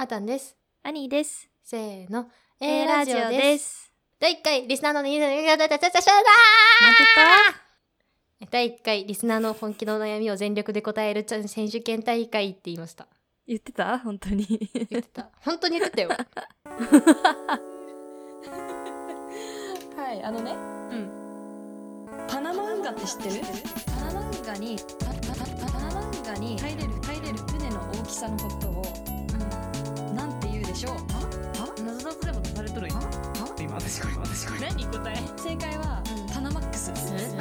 あたんです。アニーです。せーの。A ラジオです。第1回リスナーのなんて第1回リスナーの本気の悩みを全力で答える選手権大会って言いました。言ってた本当に。言ってた。本当に言ってたよ。はい、あのね、うん。パナマ運河って知ってるパナマ運河に、パパパパナマ運河に入れる、入れる船の大きさのことを、でしょうは？は？謎々でも出されとるよ。今私これ私これ何答え？正解は、パナマックスです。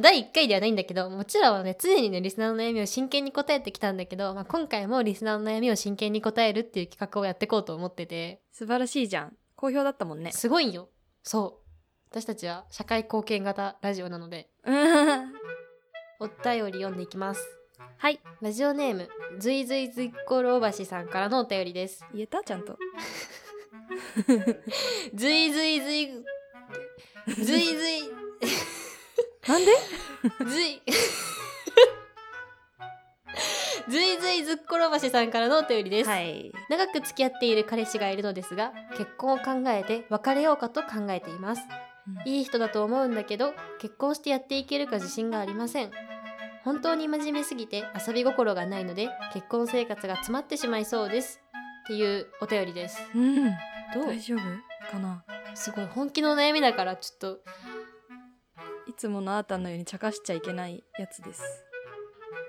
第1回ではないんだけど、もちろんね、常にね、リスナーの悩みを真剣に答えてきたんだけど、まあ、今回もリスナーの悩みを真剣に答えるっていう企画をやっていこうと思ってて、素晴らしいじゃん。好評だったもんね。すごいよ。そう。私たちは社会貢献型ラジオなので、うんお便り読んでいきます。はい。ラジオネーム、ずいずいずいころばしさんからのお便りです。言えた？ちゃんと。ずいずいずい、ずいずい、なんで？ずい、ずいずいずっころばしさんからのお便りです。はい。長く付き合っている彼氏がいるのですが結婚を考えて別れようかと考えていますいい人だと思うんだけど結婚してやっていけるか自信がありません本当に真面目すぎて遊び心がないので結婚生活が詰まってしまいそうです。っていうお便りです。うん。どう？大丈夫かな？すごい本気の悩みだからちょっと。いつものあーたんのように茶化しちゃいけないやつです。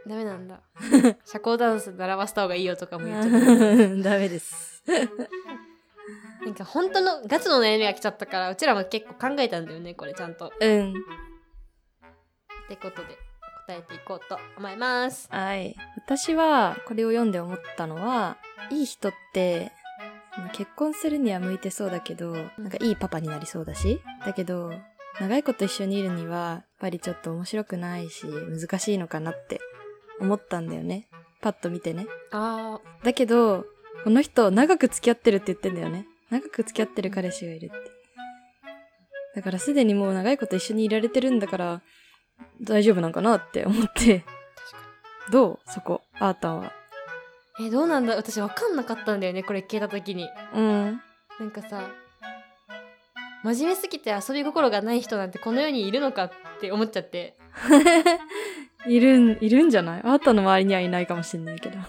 ダメなんだ。社交ダンス習わせた方がいいよとかも言っちゃった。ダメです。なんか本当のガチの悩みが来ちゃったからうちらも結構考えたんだよねこれちゃんと。うん。ってことで答えていこうと思いますはい。私はこれを読んで思ったのは、いい人って、まあ結婚するには向いてそうだけど、なんかいいパパになりそうだし、だけど、長いこと一緒にいるには、やっぱりちょっと面白くないし、難しいのかなって思ったんだよね。パッと見てね。あだけど、この人、長く付き合ってるって言ってんだよね。長く付き合ってる彼氏がいるって。だからすでにもう長いこと一緒にいられてるんだから、大丈夫なんかなって思って。どう？そこ、あーたんは。ーえどうなんだ？私分かんなかったんだよねこれ聞いた時にうん。なんかさ真面目すぎて遊び心がない人なんてこの世にいるのかって思っちゃって いるん、いるんじゃない？あーたんの周りにはいないかもしんないけど。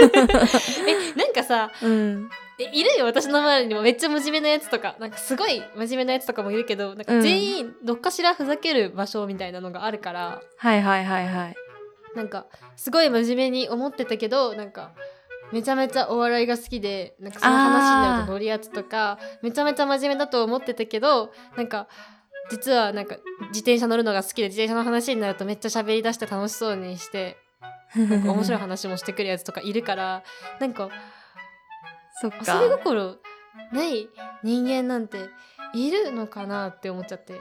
えなんかさうん。えいるよ私の周りにもめっちゃ真面目なやつとかなんかすごい真面目なやつとかもいるけどなんか全員どっかしらふざける場所みたいなのがあるからはいはいはいはい。なんかすごい真面目に思ってたけどなんかめちゃめちゃお笑いが好きでなんかその話になると乗るやつとかめちゃめちゃ真面目だと思ってたけどなんか実はなんか自転車乗るのが好きで自転車の話になるとめっちゃ喋り出して楽しそうにしてなんか面白い話もしてくるやつとかいるからなんかそっ遊びか。心ない人間なんているのかなって思っちゃって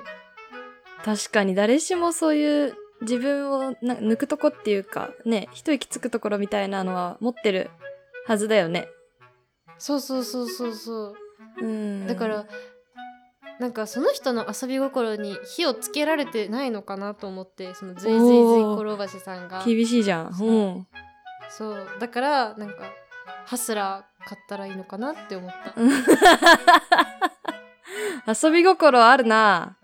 確かに誰しもそういう自分をな抜くとこっていうか、ね、一息つくところみたいなのは持ってるはずだよね。そうそうそうそうそううん。だから、なんかその人の遊び心に火をつけられてないのかなと思ってそのずいずいずいころばしさんが厳しいじゃん。そううん。そうだからなんかハスラー買ったらいいのかなって思った 遊び心あるな。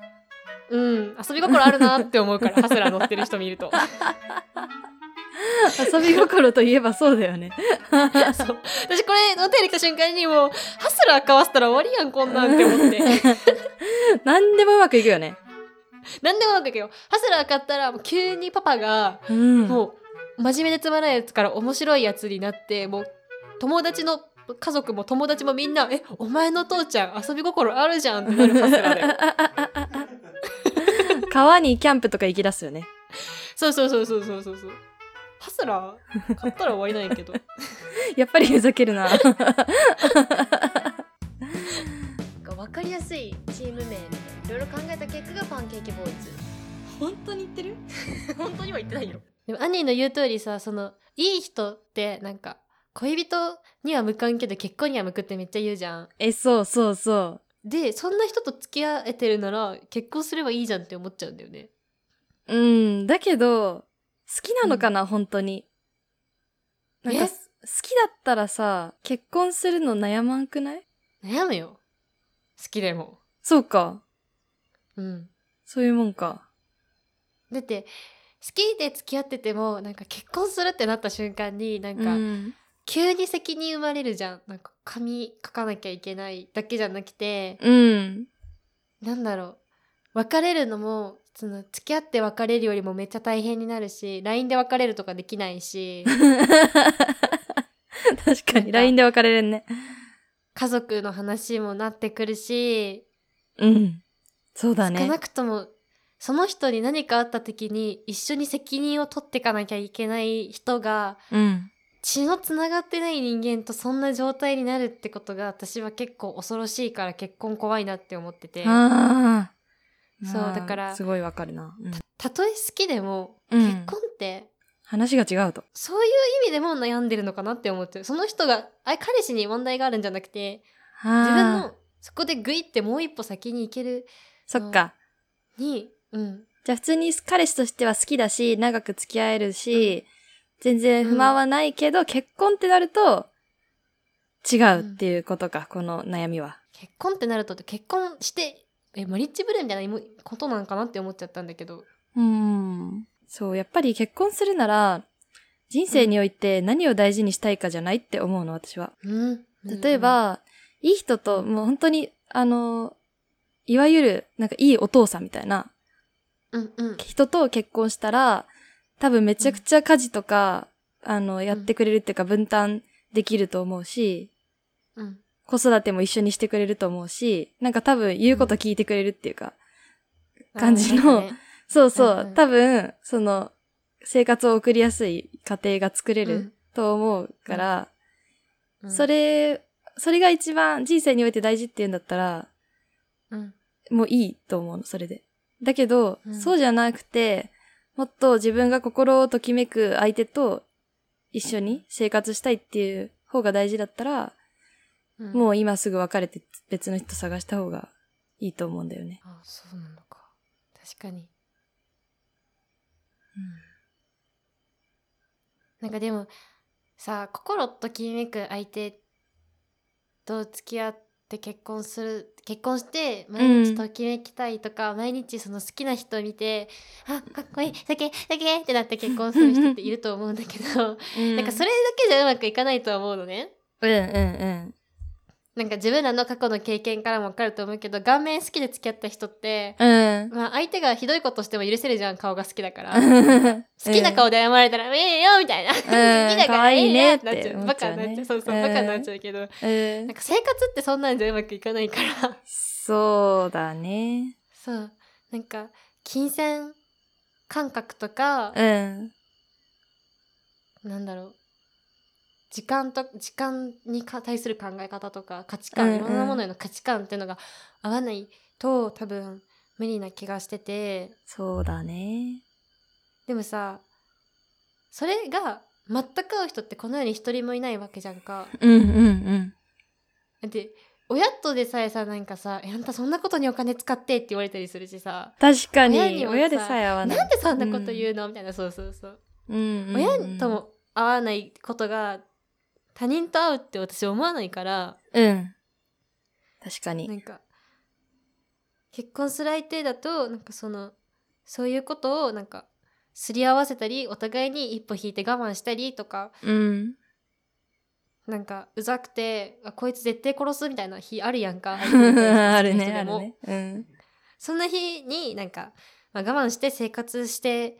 うん遊び心あるなって思うからハスラー乗ってる人見ると 遊び心といえばそうだよね。私これ乗ってきた瞬間にもうハスラー買わせたら終わりやんこんなんって思って 何でもうまくいくよね。なんでもうまくいくよハスラー買ったらもう急にパパがうん。もう真面目でつまらないやつから面白いやつになってもう友達の家族も友達もみんな「えお前の父ちゃん遊び心あるじゃん」ってなるハスラーだよ川にキャンプとか行き出すよね。そうそうそうそうそうそうそうハスラー？買ったら終わりなんやけど。やっぱりふざけるな。分かりやすいチーム名みたいないろいろ考えた結果がパンケーキボーイズ。本当に言ってる？本当には言ってないよ。でもアニーの言う通りさそのいい人ってなんか恋人には向かんけど結婚には向くってめっちゃ言うじゃん。え、そうそうそう。でそんな人と付き合えてるなら結婚すればいいじゃんって思っちゃうんだよね。うん、だけど、好きなのかな、本当に。なんか好きだったらさ、結婚するの悩まんくない？悩むよ好きでもそうか。うんそういうもんか。だって好きで付き合っててもなんか結婚するってなった瞬間になんか、うん。急に責任生まれるじゃんなんか紙書かなきゃいけないだけじゃなくてうん。なんだろう別れるのもその付き合って別れるよりもめっちゃ大変になるし LINE で別れるとかできないし 確かに、LINE で別れれんね。家族の話もなってくるし、うん。そうだね少な。くともその人に何かあった時に一緒に責任を取っていかなきゃいけない人がうん。血のつながってない人間とそんな状態になるってことが私は結構恐ろしいから結婚怖いなって思っててああ。そうだからすごいわかるな。うんたとえ好きでもうん結婚って話が違うと。そういう意味でも悩んでるのかなって思ってるその人があ彼氏に問題があるんじゃなくて自分のそこでグイってもう一歩先に行けるそっか。にうんじゃあ普通に彼氏としては好きだし、長く付き合えるし、全然不満はないけど、結婚ってなると、違うっていうことか、この悩みは。結婚ってなると結婚してえマリッジブルーみたいなことなのかなって思っちゃったんだけど。うん。そう、やっぱり結婚するなら、人生において何を大事にしたいかじゃないって思うの、私は。うん。例えば、いい人と、もう本当に、あの、いわゆる、なんかいいお父さんみたいなうんうん。人と結婚したら、多分めちゃくちゃ家事とか、あの、やってくれるっていうか分担できると思うし、うん子育ても一緒にしてくれると思うし、なんか多分言うこと聞いてくれるっていうか、感じのそうそう、うんうん。多分、その、生活を送りやすい家庭が作れるうん。と思うから、うん。それ、それが一番人生において大事って言うんだったら、うん。もういいと思うの、それで。だけど、うん。そうじゃなくて、もっと自分が心をときめく相手と一緒に生活したいっていう方が大事だったら、うんもう今すぐ別れて別の人探した方がいいと思うんだよね。あそうなのか確かになんかでもさ心ときめく相手と付き合って結婚する結婚して毎日ときめきたいとか、毎日その好きな人を見てあかっこいい酒酒ってなって結婚する人っていると思うんだけど、うんなんかそれだけじゃうまくいかないと思うのね。うんうんうん。なんか自分らの過去の経験からも分かると思うけど顔面好きで付き合った人って、うん。まあ、相手がひどいことしても許せるじゃん顔が好きだから。好 好きな顔で謝られたら、ええよみたいな。好きだからええねってなっちゃう。バカになっちゃう。そうそう、バカになっちゃうけど。うんなんか生活ってそんなんじゃうまくいかないから。そうだね。そう。なんか、金銭感覚とか、うん。なんだろう。時間と、時間にか対する考え方とか、価値観、うんうんいろんなものへの価値観っていうのが合わないと、多分、無理な気がしてて。そうだね。でもさ、それが全く合う人ってこの世に一人もいないわけじゃんか。うんうんうん。だって親とでさえさなんかさ「えあんたそんなことにお金使って」って言われたりするしさ確かに親親でさえ合「わない。なんでそんなこと言うの?」みたいなそうそうそう、うんうんうん親とも合わないことが他人と会うって私思わないからうん。確かなに。んか結婚する相手だとなんかそのそういうことをなんかすり合わせたりお互いに一歩引いて我慢したりとかうん。なんかうざくてあこいつ絶対殺すみたいな日あるやんか あるね、あるね。うん。そんな日になんか、まあ、我慢して生活して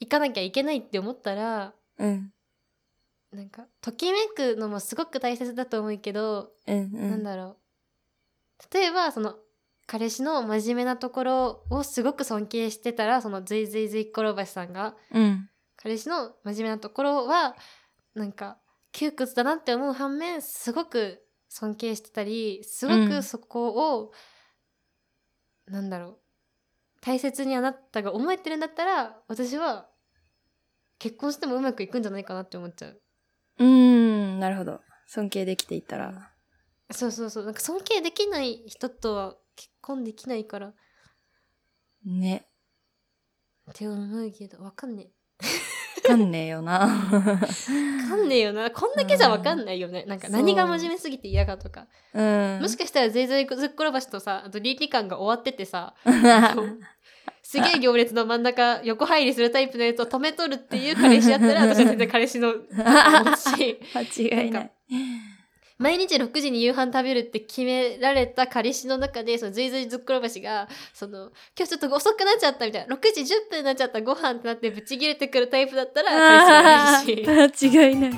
いかなきゃいけないって思ったらうん。なんかときめくのもすごく大切だと思うけど、うんうん。なんだろう例えばその彼氏の真面目なところをすごく尊敬してたらそのずいずいずい転ばしさんがうん。彼氏の真面目なところはなんか窮屈だなって思う反面すごく尊敬してたりすごうんくそこを、なんだろう大切にあなたが思えてるんだったら私は結婚してもうまくいくんじゃないかなって思っちゃううーん、なるほど。尊敬できていたら。そうそうそうなんか尊敬できない人とは結婚できないからっね。て思うけどわかんねかんねえよな。わかんねえよなこんだけじゃわかんないよねなんか何が真面目すぎて嫌かとか、うん。もしかしたらぜいぜいずっころばしとさあと倫理観が終わっててさ すげえ行列の真ん中横入りするタイプのやつを止めとるっていう彼氏やったら 私は全然彼氏の思うし間違いない。毎日6時に夕飯食べるって決められた彼氏の中でそのずいずいずっころばしがその今日ちょっと遅くなっちゃったみたいな6時10分になっちゃったご飯ってなってブチ切れてくるタイプだったら彼氏がいいし間違いない。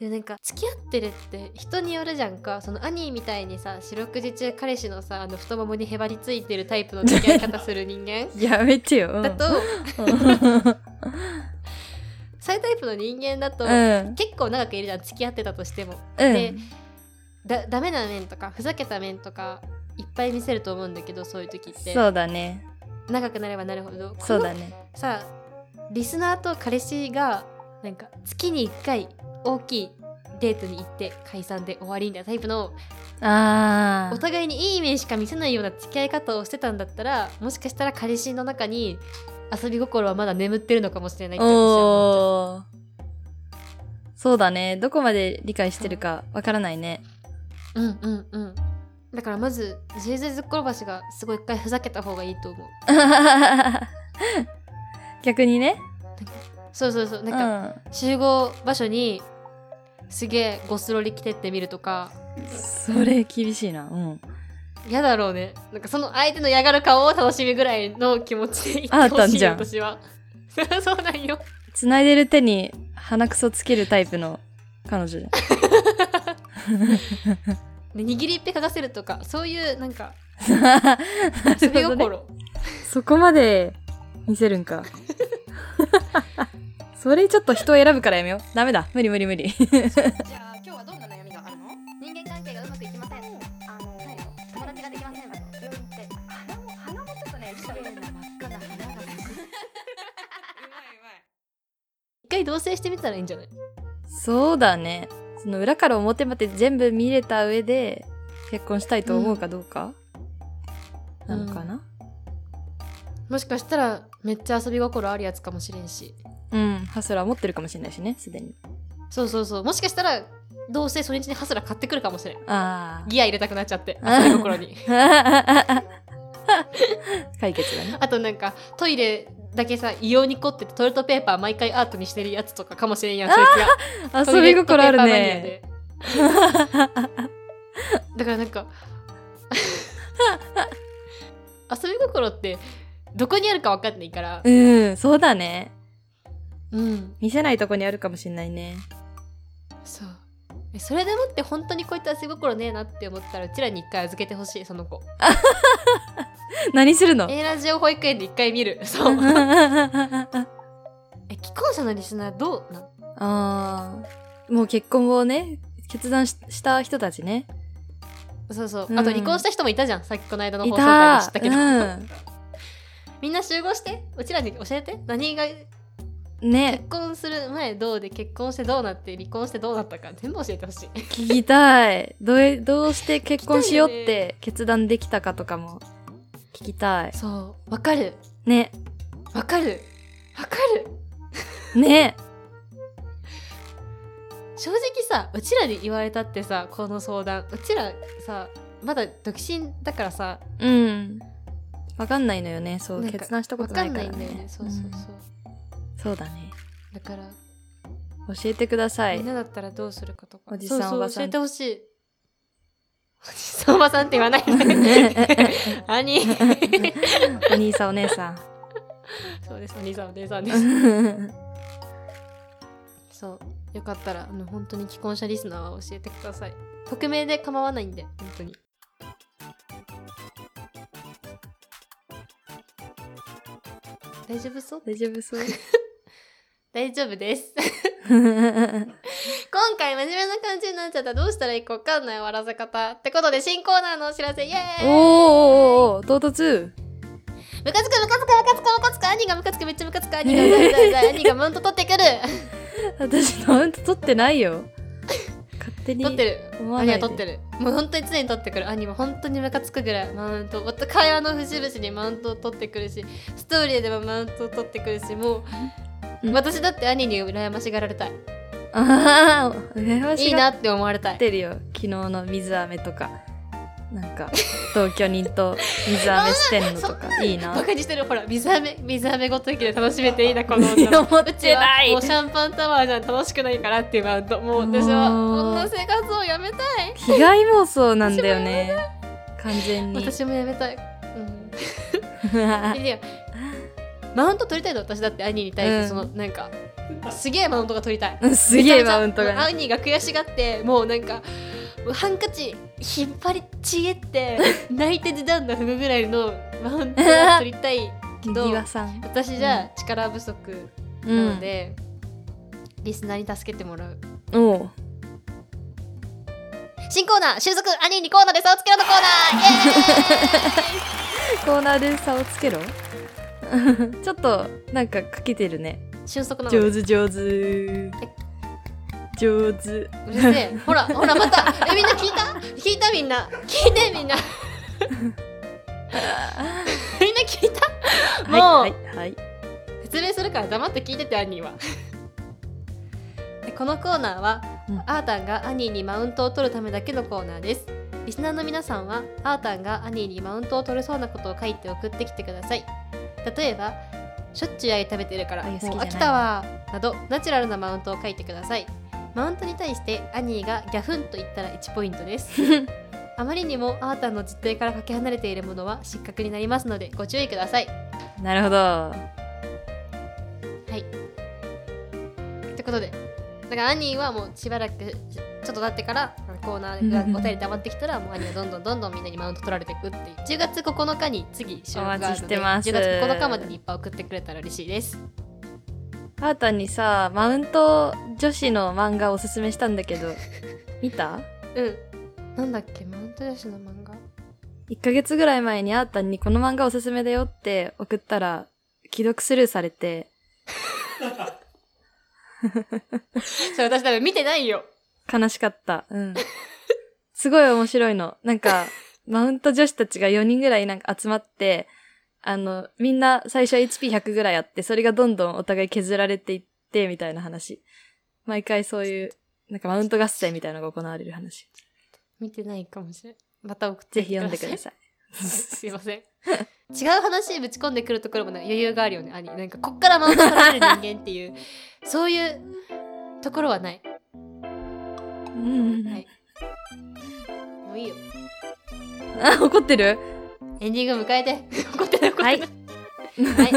でなんか付き合ってるって人によるじゃんかその兄みたいにさ四六時中彼氏のさあの太ももにへばりついてるタイプの付き合い方する人間 やめてよ。うんだと、そういうタイプの人間だと、うん。結構長くいるじゃん付き合ってたとしても。うん。でだダメな面とかふざけた面とかいっぱい見せると思うんだけどそういう時ってそうだね。長くなればなるほどそうだね。さリスナーと彼氏がなんか月に1回大きいデートに行って解散で終わりみたいなタイプのあお互いにいい面しか見せないような付き合い方をしてたんだったらもしかしたら彼氏の中に遊び心はまだ眠ってるのかもしれないあ。って私は思っちゃう。そうだね。どこまで理解してるかわからないね。うんうんうんだからまずジェイゼズッコロバシがすごい一回ふざけた方がいいと思う 逆にね。そうそうそううなんか、ん。集合場所にすげえゴスロリ着てってみるとか。それ厳しいな。うん。嫌だろうね。なんかその相手の嫌がる顔を楽しみぐらいの気持ちでいってあっほしいたんじゃん。私は。そうなんよ。繋いでる手に鼻くそつけるタイプの彼女じ で握りっぺ嗅がせるとかそういうなんか 遊び心、そこまで見せるんか。それちょっと人を選ぶからやめよう。ダメだ。無理無理無理。じゃあ今日はどんな悩みがあるの？人間関係がうまくいきません。あの友達ができません。病院って。鼻も鼻もちょっとね綺麗な真っ赤な鼻が一回同棲してみたらいいんじゃない？そうだね。その裏から表まで全部見れた上で結婚したいと思うかどうか、なのかな？もしかしたらめっちゃ遊び心あるやつかもしれんしうん、ハスラー持ってるかもしれないしね、すでに。そうそうそうもしかしたらどうせ初日にハスラー買ってくるかもしれんあギア入れたくなっちゃってあび心にあ。解決だね。あとなんかトイレだけさ異様に凝っててトイレットペーパー毎回アートにしてるやつとかかもしれんやんそいつが遊び心あるね。だからなんか 遊び心ってどこにあるか分かんないからうん、そうだね。うん。見せないとこにあるかもしれないね。そう。えそれでもって本当にこういった遊び心ねえなって思ったらうちらに一回預けてほしいその子。何するの？A ラジオ保育園で一回見る。そう。え既婚者のリスナーどうなんああ。もう結婚をね、決断しした人たちね。そうそう、うん。あと離婚した人もいたじゃん。さっきこの間のい放送会で知たったけど、うん。みんな集合して？うちらに教えて？何がね。結婚する前どうで結婚してどうなって離婚してどうなったか全部教えてほしい。聞きたい。どういどうして結婚しようって決断できたかとかも聞きたい。そう。わかる。ね。わかる。わかる。ね。正直さうちらに言われたってさこの相談。うちらさまだ独身だからさ。うん。わかんないのよね。そう。決断したこわとないからかんないんだよね。ねそうそうそう、んそうだね。だから、教えてください。みんなだったらどうするかとか。おじさんおばさん。教えてほしい。おじさんおばさんって言わないで 兄。お兄さんお姉さん。そうですお兄さんお姉さんです。そう。よかったらあの本当に既婚者リスナーは教えてください。匿名で構わないんで本当に。大丈夫そう？大丈夫そう大丈夫です。今回真面目な感じになっちゃったどうしたらいいか分かんない笑わせ方ってことで新コーナーのお知らせイエーイ。おーおーおー唐突ムカつくムカつくムカつくムカつく兄がムカつくめっちゃムカつく兄がうざいうざいうざい兄がマウント取ってくる私マウント取ってないよ勝手手に撮ってる兄は撮ってるもう本当に常に撮ってくる兄も本当にムカつくぐらいマウントまた会話の節々にマウントを取ってくるしストーリーでもマウントを取ってくるしもう、うん。私だって兄に羨ましがられたい。ああ羨ましいいなって思われたい。てるよ昨日の水飴とかなんか同居人と水飴してんのとか いいな。バカにしてる。ほら水飴水飴ごときで楽しめていいなこのいや女思ってない。うちはもうシャンパンタワーじゃ楽しくないからっていうマウントもう私はこんな生活をやめたい。被害妄想なんだよね。完全に。私もやめたい、うん、いやマウント取りたいの私だって兄に対してその、なんかすげえマウントが取りたい。うんすげえマウントが。ね兄が悔しがってもうなんかハンカチ引っ張りちげって 泣いて時短の踏むぐらいのマウントが取りたいけど 私じゃ力不足うなので、リスナーに助けてもらう。おう。新コーナー収束兄にコーナーで差をつけろのコーナー コーナーで差をつけろ？ちょっとなんかかけてるね。俊足なので上手上手。上手。うるせえ。ほらほらまた。えみんな聞いた？聞いたみんな。聞いてみんな。みんな聞いた？もう、はいはい。はい説明するから黙って聞いててアニーは。でこのコーナーは、うん。アータンがアニーにマウントを取るためだけのコーナーです。リスナーの皆さんはアータンがアニーにマウントを取れそうなことを書いて送ってきてください例えばしょっちゅうあゆ食べてるからもう飽きたわなどナチュラルなマウントを書いてください。マウントに対してアニーがギャフンと言ったら1ポイントです。あまりにもアータンの実態からかけ離れているものは失格になりますのでご注意ください。なるほど。はい。ってことで、だからアニーはもうしばらくちょっと経ってからコーナーがお便り溜まってきたらもうアニーはどんどんどんどんみんなにマウント取られていくっていう。10月9日に次収録があるのでお待ちしてます。10月9日までにいっぱい送ってくれたら嬉しいです。あーたんにさマウント女子の漫画おすすめしたんだけど 見た？うん。なんだっけマウント女子の漫画？1ヶ月ぐらい前にあーたんにこの漫画おすすめだよって送ったら既読スルーされて。それ私多分見てないよ悲しかった。うん。すごい面白いの。なんか、マウント女子たちが4人ぐらいなんか集まって、あの、みんな最初 HP100 ぐらいあって、それがどんどんお互い削られていって、みたいな話。毎回そういう、なんかマウント合戦みたいなのが行われる話。見てないかもしれないまた送ってぜひ読んでくだいさい。すいません違う話ぶち込んでくるところもね余裕があるよね兄なんかこっからマウント取られる人間っていうそういうところはないうん。はいもういいよあ、怒ってる？エンディング迎えて 怒ってない怒ってないはい。はい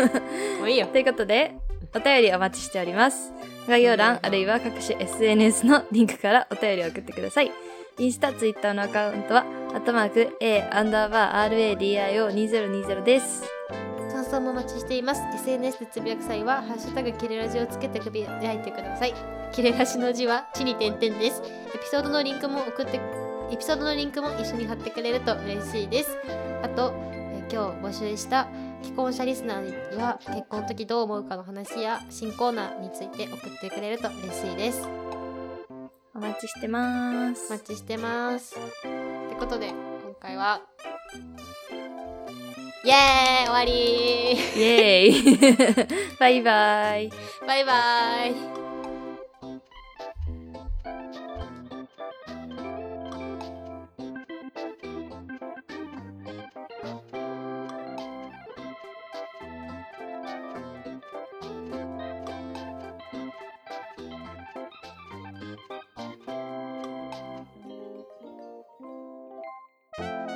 もういいよということで、お便りお待ちしております。概要欄あるいは各種 SNS のリンクからお便りを送ってください。インスタ、ツイッターのアカウントは、アットマーク A アンダーバー RADIO2020 です。感想もお待ちしています。SNS でつぶやく際は「ハッシュタグキレラジ」をつけてつぶやいてください。キレラジの字は地に点々です。エピソードのリンクも送ってエピソードのリンクも一緒に貼ってくれると嬉しいです。あと、えー今日募集した既婚者リスナーには結婚の時どう思うかの話や新コーナーについて送ってくれると嬉しいです。お待ちしてます。お待ちしてます。ってことで今回はイエーイ終わり。イエーイ。バイバイ。バイバイ